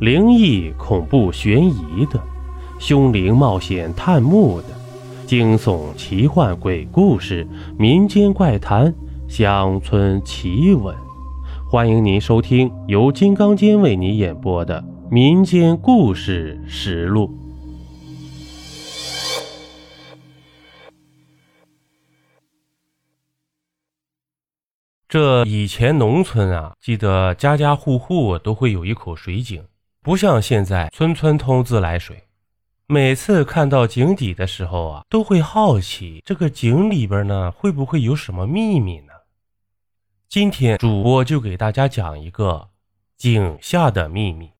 灵异、恐怖、悬疑的，凶灵冒险探墓的，惊悚、奇幻、鬼故事、民间怪谈、乡村奇闻，欢迎您收听由金刚间为您演播的《民间故事实录》。这以前农村啊，记得家家户户都会有一口水井。不像现在，村村通自来水。每次看到井底的时候啊，都会好奇这个井里边呢会不会有什么秘密呢？今天主播就给大家讲一个井下的秘密。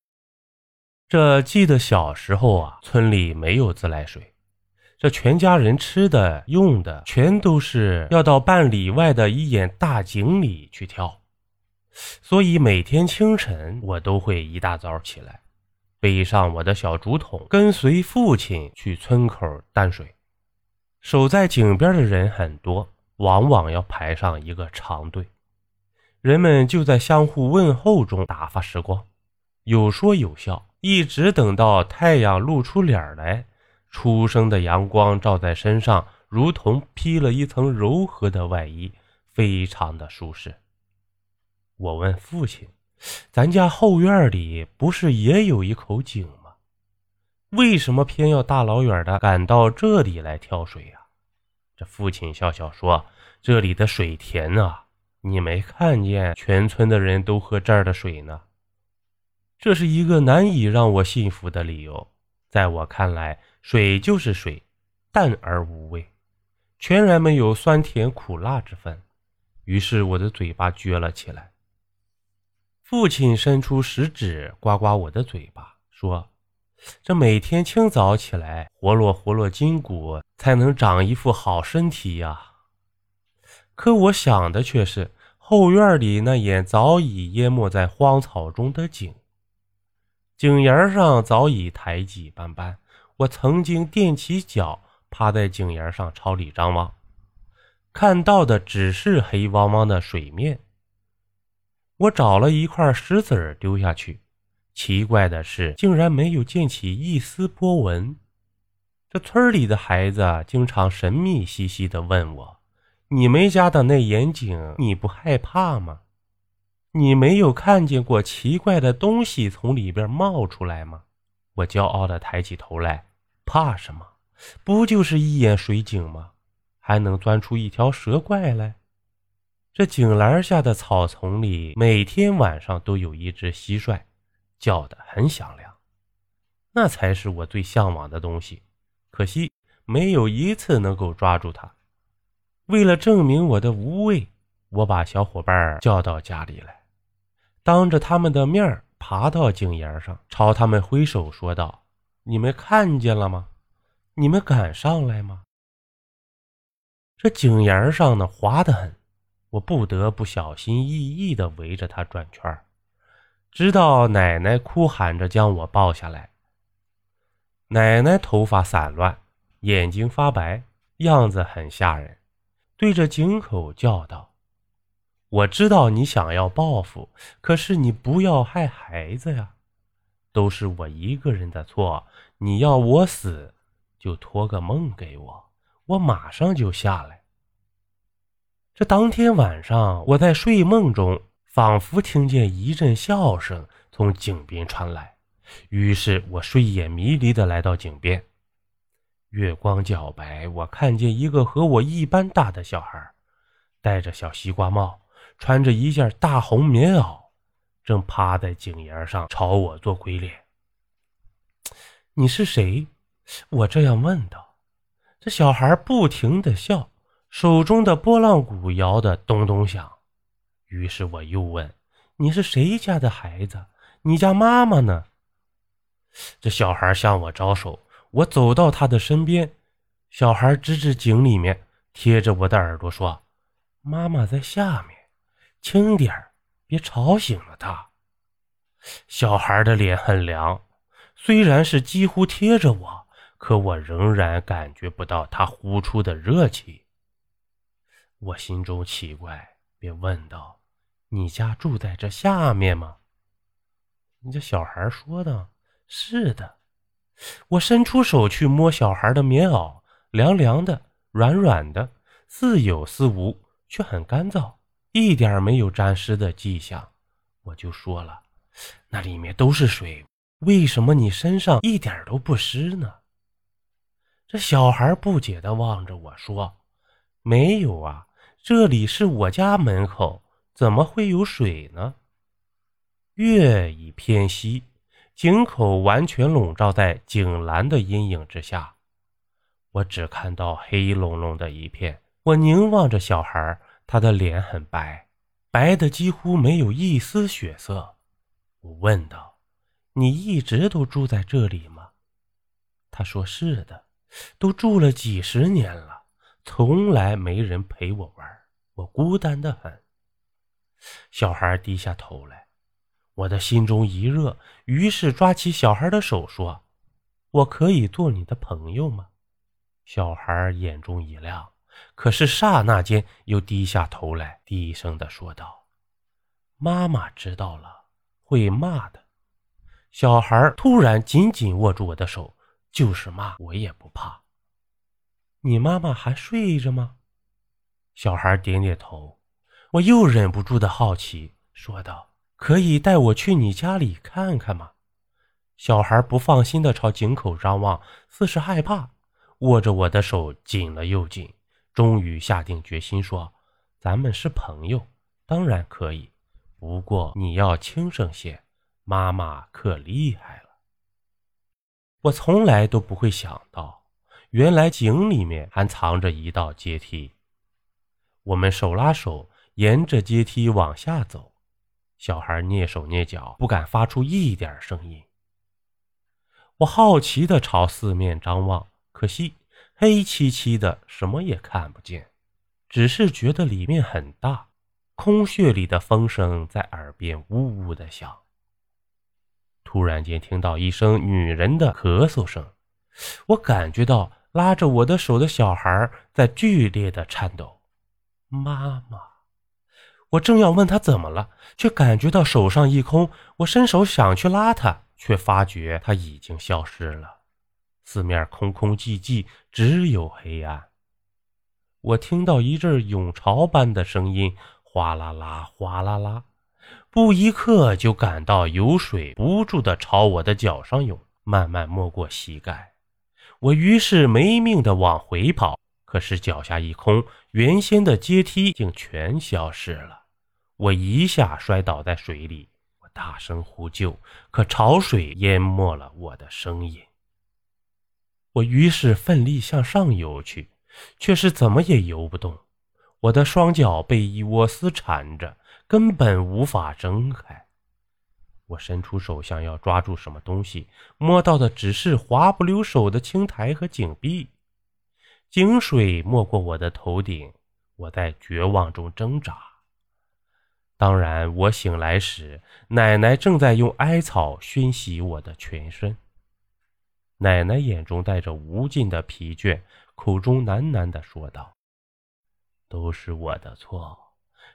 这记得小时候啊，村里没有自来水，这全家人吃的用的全都是要到半里外的一眼大井里去挑。所以每天清晨，我都会一大早起来，背上我的小竹筒，跟随父亲去村口担水。守在井边的人很多，往往要排上一个长队。人们就在相互问候中打发时光，有说有笑，一直等到太阳露出脸来，初升的阳光照在身上，如同披了一层柔和的外衣，非常的舒适。我问父亲：“咱家后院里不是也有一口井吗？为什么偏要大老远的赶到这里来挑水呀？”这父亲笑笑说：“这里的水甜啊，你没看见全村的人都喝这儿的水呢。”这是一个难以让我信服的理由。在我看来，水就是水，淡而无味，全然没有酸甜苦辣之分。于是我的嘴巴撅了起来。父亲伸出食指刮刮我的嘴巴，说：“这每天清早起来活络活络筋骨，才能长一副好身体呀。”可我想的却是后院里那眼早已淹没在荒草中的井，井沿上早已苔迹斑斑。我曾经踮起脚趴在井沿上朝里张望，看到的只是黑汪汪的水面。我找了一块石子儿丢下去，奇怪的是，竟然没有溅起一丝波纹。这村里的孩子经常神秘兮兮地问我：“你们家的那眼井，你不害怕吗？你没有看见过奇怪的东西从里边冒出来吗？”我骄傲地抬起头来：“怕什么？不就是一眼水井吗？还能钻出一条蛇怪来？”这井栏下的草丛里，每天晚上都有一只蟋蟀，叫得很响亮。那才是我最向往的东西，可惜没有一次能够抓住它。为了证明我的无畏，我把小伙伴叫到家里来，当着他们的面爬到井沿上，朝他们挥手说道：“你们看见了吗？你们敢上来吗？”这井沿上呢，滑得很。我不得不小心翼翼地围着他转圈直到奶奶哭喊着将我抱下来。奶奶头发散乱，眼睛发白，样子很吓人，对着井口叫道：“我知道你想要报复，可是你不要害孩子呀！都是我一个人的错，你要我死，就托个梦给我，我马上就下来。”这当天晚上，我在睡梦中，仿佛听见一阵笑声从井边传来，于是我睡眼迷离的来到井边。月光皎白，我看见一个和我一般大的小孩，戴着小西瓜帽，穿着一件大红棉袄，正趴在井沿上朝我做鬼脸。你是谁？我这样问道。这小孩不停的笑。手中的拨浪鼓摇得咚咚响，于是我又问：“你是谁家的孩子？你家妈妈呢？”这小孩向我招手，我走到他的身边。小孩指指井里面，贴着我的耳朵说：“妈妈在下面，轻点儿，别吵醒了她。”小孩的脸很凉，虽然是几乎贴着我，可我仍然感觉不到他呼出的热气。我心中奇怪，便问道：“你家住在这下面吗？”你这小孩说的，是的。我伸出手去摸小孩的棉袄，凉凉的，软软的，似有似无，却很干燥，一点没有沾湿的迹象。我就说了，那里面都是水，为什么你身上一点都不湿呢？这小孩不解地望着我说：“没有啊，这里是我家门口，怎么会有水呢？”月已偏西，井口完全笼罩在井栏的阴影之下，我只看到黑隆隆的一片。我凝望着小孩，他的脸很白，白的几乎没有一丝血色。我问道：“你一直都住在这里吗？”他说：“是的，都住了几十年了，从来没人陪我玩，我孤单的很。”小孩低下头来。我的心中一热，于是抓起小孩的手说：“我可以做你的朋友吗？”小孩眼中一亮，可是刹那间又低下头来，低声的说道：“妈妈知道了会骂的。”小孩突然紧紧握住我的手，就是骂我也不怕。你妈妈还睡着吗？小孩点点头。我又忍不住的好奇，说道。可以带我去你家里看看吗？小孩不放心的朝井口张望，似是害怕，握着我的手紧了又紧，终于下定决心说：“咱们是朋友，当然可以，不过你要轻声些，妈妈可厉害了。”我从来都不会想到，原来井里面还藏着一道阶梯。我们手拉手，沿着阶梯往下走。小孩蹑手蹑脚，不敢发出一点声音。我好奇地朝四面张望，可惜黑漆漆的，什么也看不见，只是觉得里面很大，空穴里的风声在耳边呜呜的响。突然间听到一声女人的咳嗽声，我感觉到拉着我的手的小孩在剧烈的颤抖。妈妈。我正要问他怎么了，却感觉到手上一空。我伸手想去拉他，却发觉他已经消失了。四面空空寂寂，只有黑暗。我听到一阵涌潮般的声音，哗啦啦，哗啦啦。不一刻，就感到有水不住地朝我的脚上涌，慢慢没过膝盖。我于是没命的往回跑，可是脚下一空，原先的阶梯竟全消失了。我一下摔倒在水里，我大声呼救，可潮水淹没了我的声音。我于是奋力向上游去，却是怎么也游不动。我的双脚被一窝丝缠着，根本无法挣开。我伸出手想要抓住什么东西，摸到的只是滑不溜手的青苔和井壁。井水没过我的头顶，我在绝望中挣扎。当然，我醒来时，奶奶正在用艾草熏洗我的全身。奶奶眼中带着无尽的疲倦，口中喃喃地说道：“都是我的错，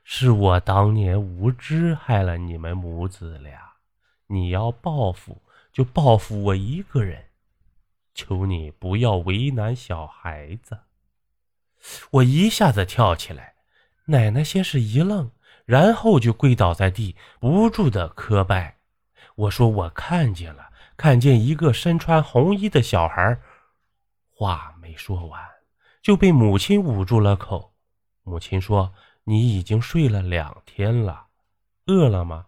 是我当年无知害了你们母子俩。你要报复，就报复我一个人，求你不要为难小孩子。”我一下子跳起来，奶奶先是一愣。然后就跪倒在地，不住的磕拜。我说：“我看见了，看见一个身穿红衣的小孩。”话没说完，就被母亲捂住了口。母亲说：“你已经睡了两天了，饿了吗？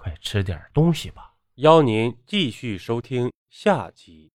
快吃点东西吧。”邀您继续收听下集。